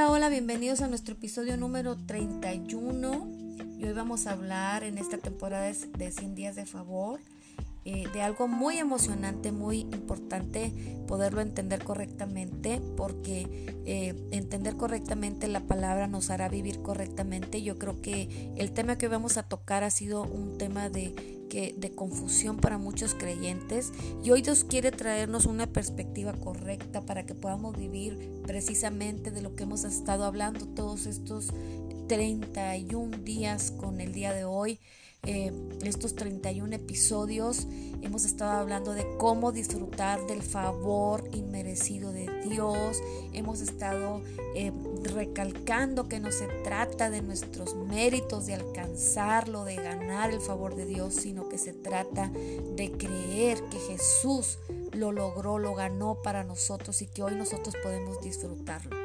Hola, hola, bienvenidos a nuestro episodio número 31. Y hoy vamos a hablar en esta temporada de 100 días de favor eh, de algo muy emocionante, muy importante poderlo entender correctamente, porque eh, entender correctamente la palabra nos hará vivir correctamente. Yo creo que el tema que vamos a tocar ha sido un tema de, que, de confusión para muchos creyentes y hoy Dios quiere traernos una perspectiva correcta para que podamos vivir precisamente de lo que hemos estado hablando todos estos 31 días con el día de hoy. Eh, estos 31 episodios hemos estado hablando de cómo disfrutar del favor inmerecido de Dios. Hemos estado eh, recalcando que no se trata de nuestros méritos, de alcanzarlo, de ganar el favor de Dios, sino que se trata de creer que Jesús lo logró, lo ganó para nosotros y que hoy nosotros podemos disfrutarlo.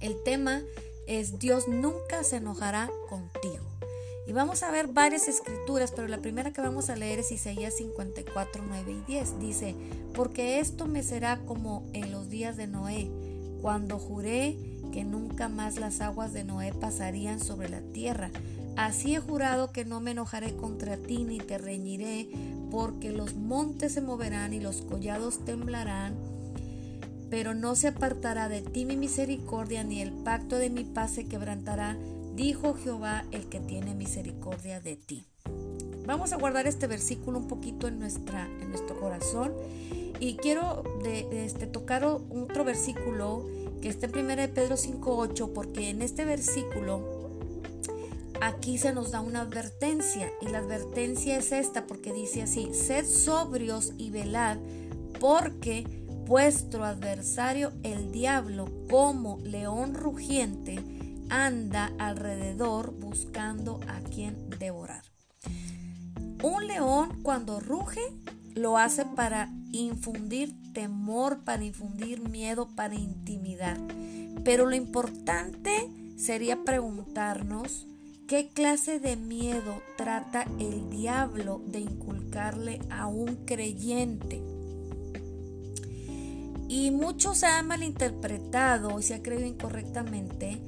El tema es Dios nunca se enojará contigo. Y vamos a ver varias escrituras, pero la primera que vamos a leer es Isaías 54, 9 y 10. Dice, porque esto me será como en los días de Noé, cuando juré que nunca más las aguas de Noé pasarían sobre la tierra. Así he jurado que no me enojaré contra ti ni te reñiré, porque los montes se moverán y los collados temblarán, pero no se apartará de ti mi misericordia, ni el pacto de mi paz se quebrantará dijo Jehová el que tiene misericordia de ti. Vamos a guardar este versículo un poquito en, nuestra, en nuestro corazón y quiero de, este, tocar otro versículo que está en 1 Pedro 5.8 porque en este versículo aquí se nos da una advertencia y la advertencia es esta porque dice así, sed sobrios y velad porque vuestro adversario el diablo como león rugiente anda alrededor buscando a quien devorar. Un león cuando ruge lo hace para infundir temor, para infundir miedo, para intimidar. Pero lo importante sería preguntarnos qué clase de miedo trata el diablo de inculcarle a un creyente. Y muchos se han malinterpretado y se ha creído incorrectamente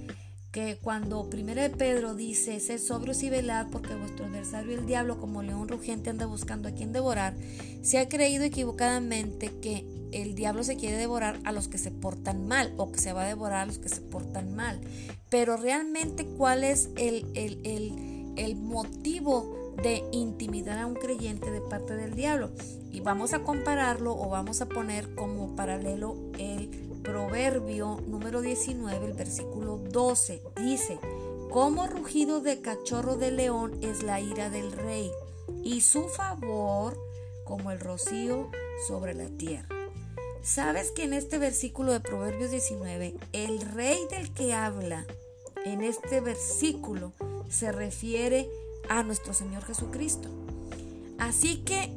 que cuando primero de Pedro dice, sed sobrios y velad porque vuestro adversario el diablo como león rugiente anda buscando a quien devorar, se ha creído equivocadamente que el diablo se quiere devorar a los que se portan mal o que se va a devorar a los que se portan mal. Pero realmente cuál es el, el, el, el motivo de intimidar a un creyente de parte del diablo. Y vamos a compararlo o vamos a poner como paralelo el Proverbio número 19, el versículo 12, dice, como rugido de cachorro de león es la ira del rey, y su favor como el rocío sobre la tierra. ¿Sabes que en este versículo de Proverbios 19, el rey del que habla en este versículo se refiere a nuestro Señor Jesucristo? Así que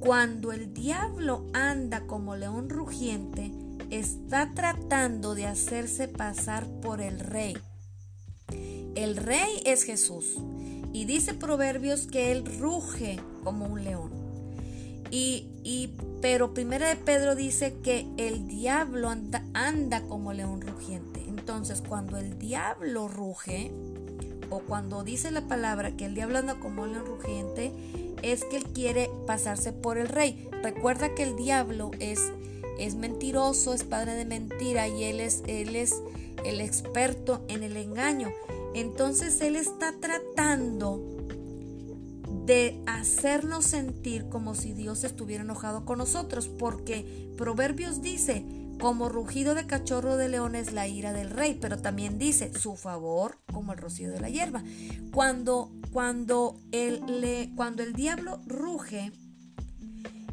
cuando el diablo anda como león rugiente, está tratando de hacerse pasar por el rey. El rey es Jesús y dice Proverbios que él ruge como un león. Y, y pero primera de Pedro dice que el diablo anda, anda como león rugiente. Entonces, cuando el diablo ruge, o cuando dice la palabra que el diablo anda como león rugiente, es que él quiere pasarse por el rey. Recuerda que el diablo es es mentiroso, es padre de mentira y él es, él es el experto en el engaño. Entonces él está tratando de hacernos sentir como si Dios estuviera enojado con nosotros, porque Proverbios dice, como rugido de cachorro de león es la ira del rey, pero también dice su favor como el rocío de la hierba. Cuando, cuando, el, cuando el diablo ruge,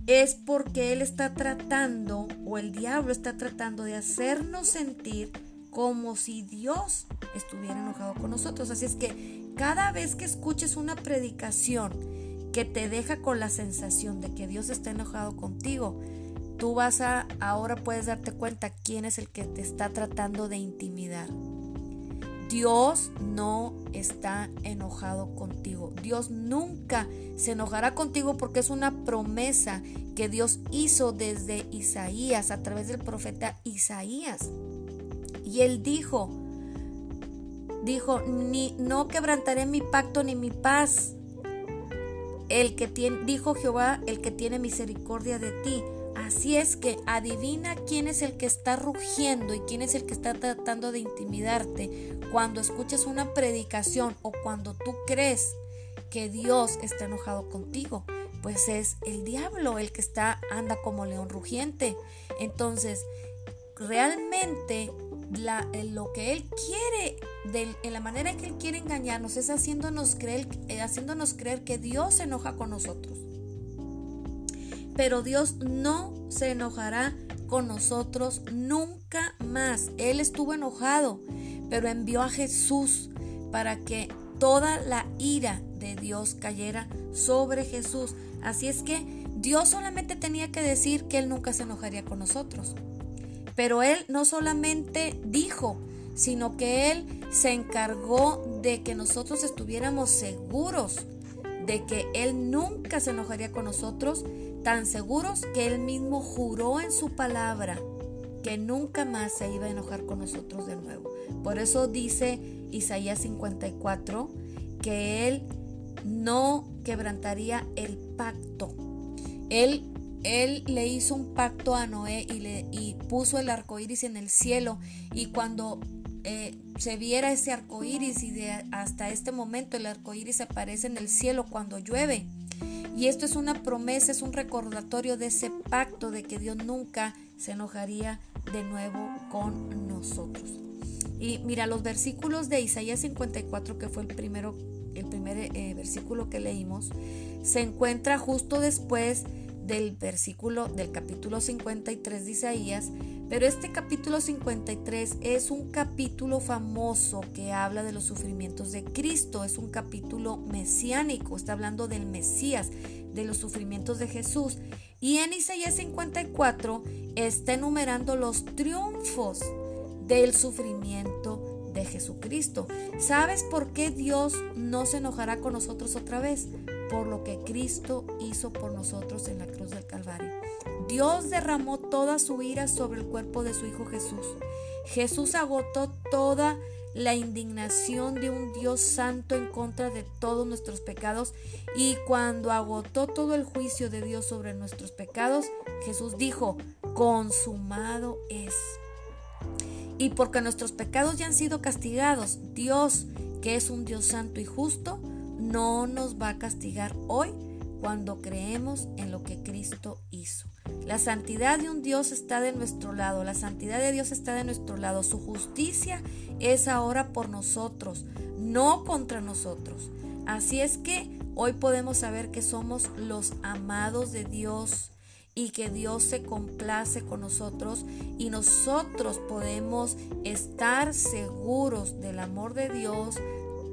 es porque Él está tratando, o el diablo está tratando de hacernos sentir como si Dios estuviera enojado con nosotros. Así es que cada vez que escuches una predicación que te deja con la sensación de que Dios está enojado contigo, tú vas a, ahora puedes darte cuenta quién es el que te está tratando de intimidar. Dios no está enojado contigo. Dios nunca se enojará contigo porque es una promesa que Dios hizo desde Isaías, a través del profeta Isaías. Y él dijo, dijo, ni no quebrantaré mi pacto ni mi paz. El que tiene, dijo Jehová, el que tiene misericordia de ti. Así es que adivina quién es el que está rugiendo y quién es el que está tratando de intimidarte cuando escuchas una predicación o cuando tú crees que Dios está enojado contigo. Pues es el diablo el que está anda como león rugiente. Entonces, realmente lo que Él quiere, de, en la manera en que Él quiere engañarnos, es haciéndonos creer, eh, haciéndonos creer que Dios se enoja con nosotros. Pero Dios no se enojará con nosotros nunca más. Él estuvo enojado, pero envió a Jesús para que toda la ira de Dios cayera sobre Jesús. Así es que Dios solamente tenía que decir que Él nunca se enojaría con nosotros. Pero Él no solamente dijo, sino que Él se encargó de que nosotros estuviéramos seguros de que Él nunca se enojaría con nosotros, tan seguros que Él mismo juró en su palabra que nunca más se iba a enojar con nosotros de nuevo. Por eso dice Isaías 54 que Él no quebrantaría el pacto. Él él le hizo un pacto a Noé y, le, y puso el arco iris en el cielo. Y cuando eh, se viera ese arco iris, y de, hasta este momento el arco iris aparece en el cielo cuando llueve. Y esto es una promesa, es un recordatorio de ese pacto de que Dios nunca se enojaría de nuevo con nosotros. Y mira, los versículos de Isaías 54, que fue el primero, el primer eh, versículo que leímos, se encuentra justo después del versículo del capítulo 53 de Isaías, pero este capítulo 53 es un capítulo famoso que habla de los sufrimientos de Cristo, es un capítulo mesiánico, está hablando del Mesías, de los sufrimientos de Jesús. Y en Isaías 54 está enumerando los triunfos del sufrimiento de Jesucristo. ¿Sabes por qué Dios no se enojará con nosotros otra vez? por lo que Cristo hizo por nosotros en la cruz del Calvario. Dios derramó toda su ira sobre el cuerpo de su Hijo Jesús. Jesús agotó toda la indignación de un Dios santo en contra de todos nuestros pecados y cuando agotó todo el juicio de Dios sobre nuestros pecados, Jesús dijo, consumado es. Y porque nuestros pecados ya han sido castigados, Dios, que es un Dios santo y justo, no nos va a castigar hoy cuando creemos en lo que Cristo hizo. La santidad de un Dios está de nuestro lado, la santidad de Dios está de nuestro lado, su justicia es ahora por nosotros, no contra nosotros. Así es que hoy podemos saber que somos los amados de Dios y que Dios se complace con nosotros y nosotros podemos estar seguros del amor de Dios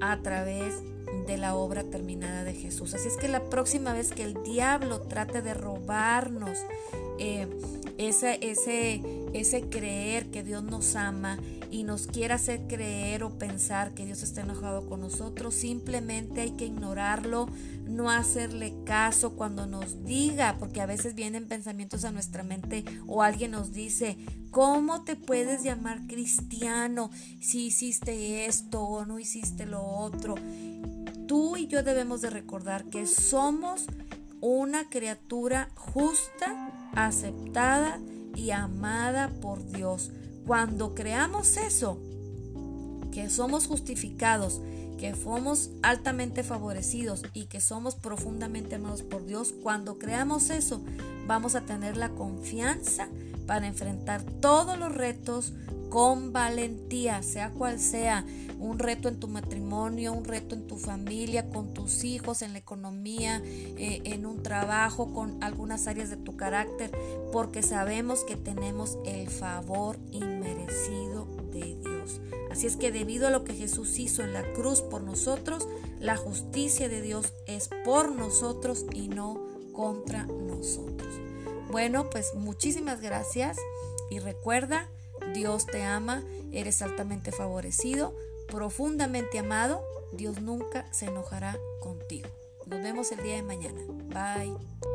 a través de de la obra terminada de Jesús. Así es que la próxima vez que el diablo trate de robarnos eh, ese, ese, ese creer que Dios nos ama y nos quiera hacer creer o pensar que Dios está enojado con nosotros, simplemente hay que ignorarlo, no hacerle caso cuando nos diga, porque a veces vienen pensamientos a nuestra mente o alguien nos dice, ¿cómo te puedes llamar cristiano si hiciste esto o no hiciste lo otro? Tú y yo debemos de recordar que somos una criatura justa, aceptada y amada por Dios. Cuando creamos eso, que somos justificados, que somos altamente favorecidos y que somos profundamente amados por Dios, cuando creamos eso, vamos a tener la confianza para enfrentar todos los retos con valentía, sea cual sea, un reto en tu matrimonio, un reto en tu familia, con tus hijos, en la economía, eh, en un trabajo, con algunas áreas de tu carácter, porque sabemos que tenemos el favor inmerecido de Dios. Así es que debido a lo que Jesús hizo en la cruz por nosotros, la justicia de Dios es por nosotros y no contra nosotros. Bueno, pues muchísimas gracias y recuerda, Dios te ama, eres altamente favorecido, profundamente amado, Dios nunca se enojará contigo. Nos vemos el día de mañana. Bye.